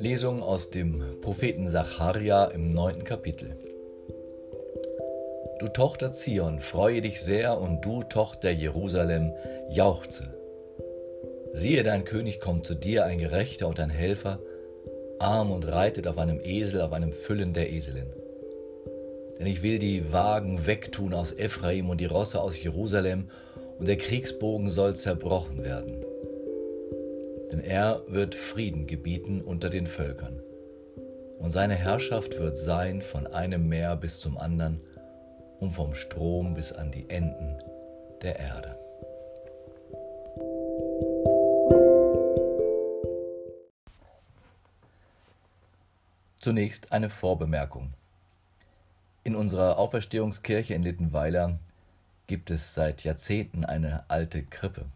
Lesung aus dem Propheten Sacharja im neunten Kapitel. Du Tochter Zion, freue dich sehr und du Tochter Jerusalem, jauchze. Siehe, dein König kommt zu dir, ein Gerechter und ein Helfer, arm und reitet auf einem Esel, auf einem Füllen der Eselin. Denn ich will die Wagen wegtun aus Ephraim und die Rosse aus Jerusalem, und der Kriegsbogen soll zerbrochen werden denn er wird Frieden gebieten unter den Völkern. Und seine Herrschaft wird sein von einem Meer bis zum anderen und vom Strom bis an die Enden der Erde. Zunächst eine Vorbemerkung. In unserer Auferstehungskirche in Littenweiler gibt es seit Jahrzehnten eine alte Krippe.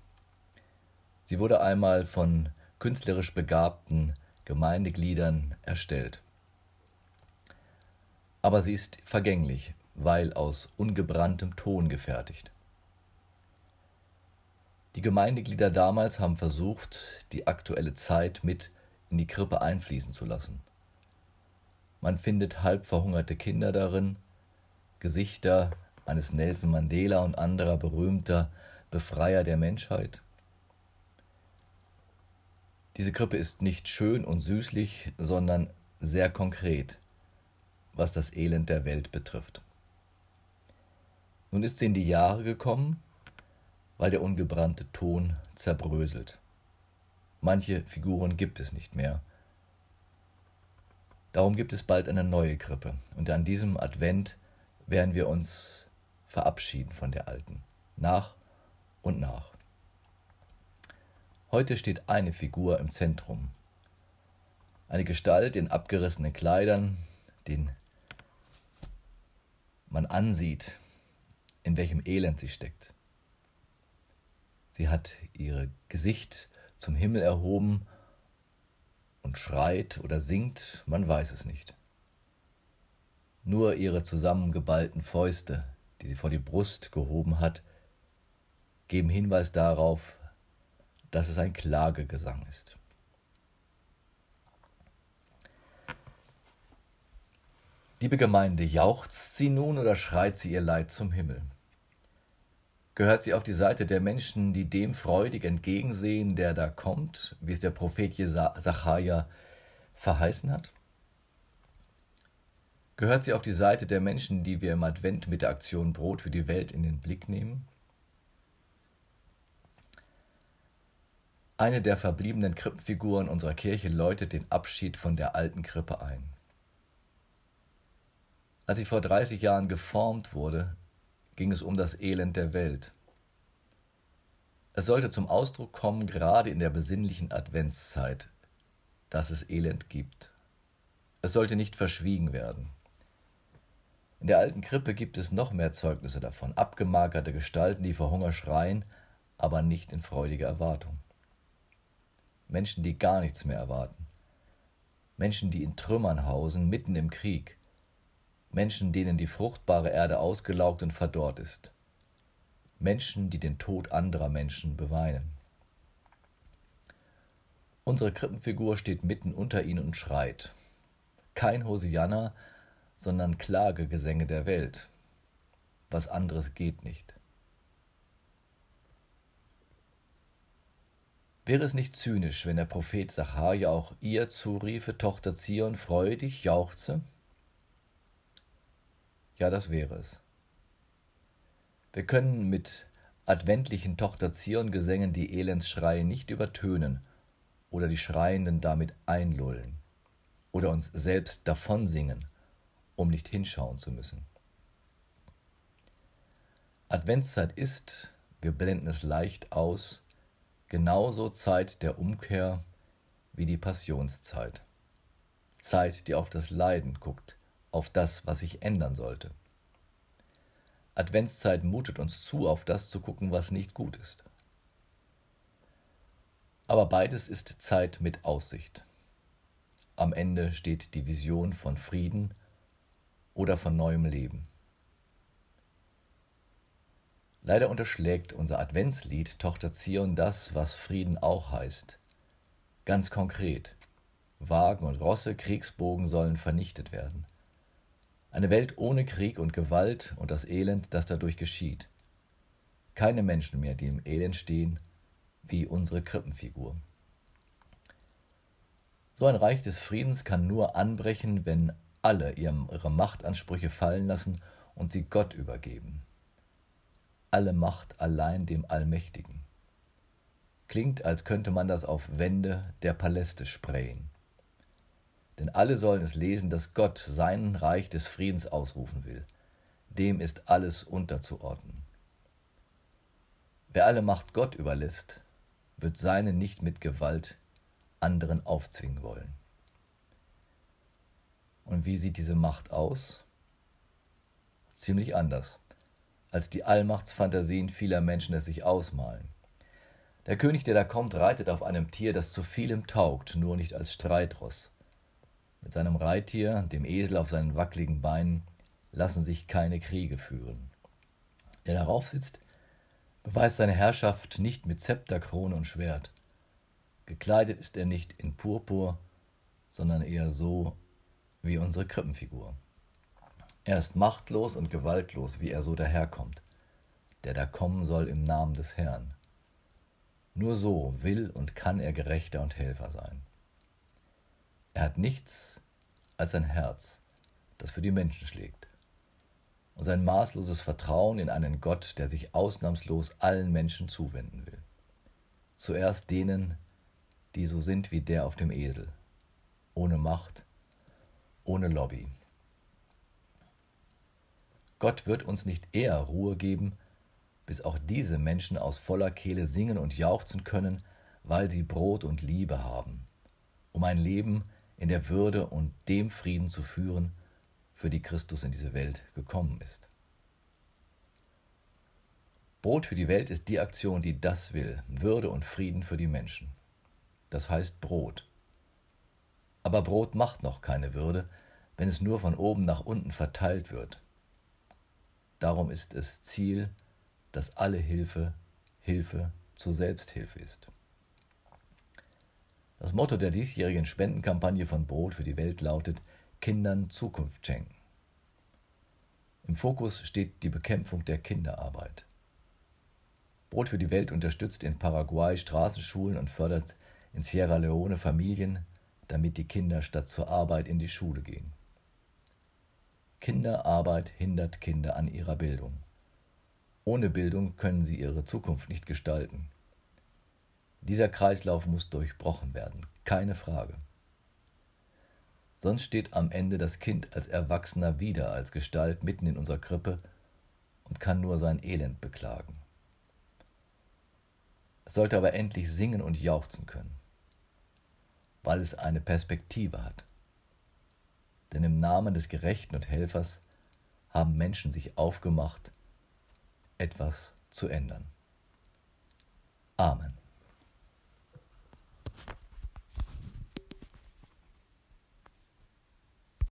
Sie wurde einmal von künstlerisch begabten Gemeindegliedern erstellt. Aber sie ist vergänglich, weil aus ungebranntem Ton gefertigt. Die Gemeindeglieder damals haben versucht, die aktuelle Zeit mit in die Krippe einfließen zu lassen. Man findet halb verhungerte Kinder darin, Gesichter eines Nelson Mandela und anderer berühmter Befreier der Menschheit, diese Krippe ist nicht schön und süßlich, sondern sehr konkret, was das Elend der Welt betrifft. Nun ist sie in die Jahre gekommen, weil der ungebrannte Ton zerbröselt. Manche Figuren gibt es nicht mehr. Darum gibt es bald eine neue Krippe, und an diesem Advent werden wir uns verabschieden von der alten, nach und nach. Heute steht eine Figur im Zentrum. Eine Gestalt in abgerissenen Kleidern, den man ansieht, in welchem Elend sie steckt. Sie hat ihr Gesicht zum Himmel erhoben und schreit oder singt, man weiß es nicht. Nur ihre zusammengeballten Fäuste, die sie vor die Brust gehoben hat, geben Hinweis darauf, dass es ein Klagegesang ist. Liebe Gemeinde, jauchzt sie nun oder schreit sie ihr Leid zum Himmel? Gehört sie auf die Seite der Menschen, die dem freudig entgegensehen, der da kommt, wie es der Prophet Sacharja verheißen hat? Gehört sie auf die Seite der Menschen, die wir im Advent mit der Aktion Brot für die Welt in den Blick nehmen? Eine der verbliebenen Krippenfiguren unserer Kirche läutet den Abschied von der alten Krippe ein. Als sie vor 30 Jahren geformt wurde, ging es um das Elend der Welt. Es sollte zum Ausdruck kommen, gerade in der besinnlichen Adventszeit, dass es Elend gibt. Es sollte nicht verschwiegen werden. In der alten Krippe gibt es noch mehr Zeugnisse davon, abgemagerte Gestalten, die vor Hunger schreien, aber nicht in freudiger Erwartung. Menschen, die gar nichts mehr erwarten. Menschen, die in Trümmern hausen, mitten im Krieg. Menschen, denen die fruchtbare Erde ausgelaugt und verdorrt ist. Menschen, die den Tod anderer Menschen beweinen. Unsere Krippenfigur steht mitten unter ihnen und schreit. Kein Hosianna, sondern Klagegesänge der Welt. Was anderes geht nicht. Wäre es nicht zynisch, wenn der Prophet Sacharja auch ihr zuriefe, Tochter Zion, freue dich, jauchze? Ja, das wäre es. Wir können mit adventlichen Tochter Zion Gesängen die Elendsschreie nicht übertönen oder die Schreienden damit einlullen oder uns selbst davonsingen, um nicht hinschauen zu müssen. Adventszeit ist, wir blenden es leicht aus, genauso Zeit der Umkehr wie die Passionszeit. Zeit, die auf das Leiden guckt, auf das, was sich ändern sollte. Adventszeit mutet uns zu, auf das zu gucken, was nicht gut ist. Aber beides ist Zeit mit Aussicht. Am Ende steht die Vision von Frieden oder von neuem Leben. Leider unterschlägt unser Adventslied Tochter Zion das, was Frieden auch heißt. Ganz konkret. Wagen und Rosse, Kriegsbogen sollen vernichtet werden. Eine Welt ohne Krieg und Gewalt und das Elend, das dadurch geschieht. Keine Menschen mehr, die im Elend stehen, wie unsere Krippenfigur. So ein Reich des Friedens kann nur anbrechen, wenn alle ihre Machtansprüche fallen lassen und sie Gott übergeben. Alle Macht allein dem Allmächtigen. Klingt, als könnte man das auf Wände der Paläste sprayen. Denn alle sollen es lesen, dass Gott sein Reich des Friedens ausrufen will. Dem ist alles unterzuordnen. Wer alle Macht Gott überlässt, wird seine nicht mit Gewalt anderen aufzwingen wollen. Und wie sieht diese Macht aus? Ziemlich anders, als die Allmachtsfantasien vieler Menschen es sich ausmalen. Der König, der da kommt, reitet auf einem Tier, das zu vielem taugt, nur nicht als Streitross. Mit seinem Reittier, dem Esel auf seinen wackligen Beinen, lassen sich keine Kriege führen. Der darauf sitzt, beweist seine Herrschaft nicht mit Zepter, Krone und Schwert. Gekleidet ist er nicht in Purpur, sondern eher so wie unsere Krippenfigur. Er ist machtlos und gewaltlos, wie er so daherkommt, der da kommen soll im Namen des Herrn. Nur so will und kann er Gerechter und Helfer sein. Er hat nichts als ein Herz, das für die Menschen schlägt, und sein maßloses Vertrauen in einen Gott, der sich ausnahmslos allen Menschen zuwenden will. Zuerst denen, die so sind wie der auf dem Esel, ohne Macht, ohne Lobby. Gott wird uns nicht eher Ruhe geben, bis auch diese Menschen aus voller Kehle singen und jauchzen können, weil sie Brot und Liebe haben, um ein Leben in der Würde und dem Frieden zu führen, für die Christus in diese Welt gekommen ist. Brot für die Welt ist die Aktion, die das will, Würde und Frieden für die Menschen das heißt Brot. Aber Brot macht noch keine Würde, wenn es nur von oben nach unten verteilt wird. Darum ist es Ziel, dass alle Hilfe Hilfe zur Selbsthilfe ist. Das Motto der diesjährigen Spendenkampagne von Brot für die Welt lautet Kindern Zukunft schenken. Im Fokus steht die Bekämpfung der Kinderarbeit. Brot für die Welt unterstützt in Paraguay Straßenschulen und fördert in Sierra Leone Familien, damit die Kinder statt zur Arbeit in die Schule gehen. Kinderarbeit hindert Kinder an ihrer Bildung. Ohne Bildung können sie ihre Zukunft nicht gestalten. Dieser Kreislauf muss durchbrochen werden, keine Frage. Sonst steht am Ende das Kind als Erwachsener wieder als Gestalt mitten in unserer Krippe und kann nur sein Elend beklagen. Es sollte aber endlich singen und jauchzen können weil es eine Perspektive hat. Denn im Namen des Gerechten und Helfers haben Menschen sich aufgemacht, etwas zu ändern. Amen.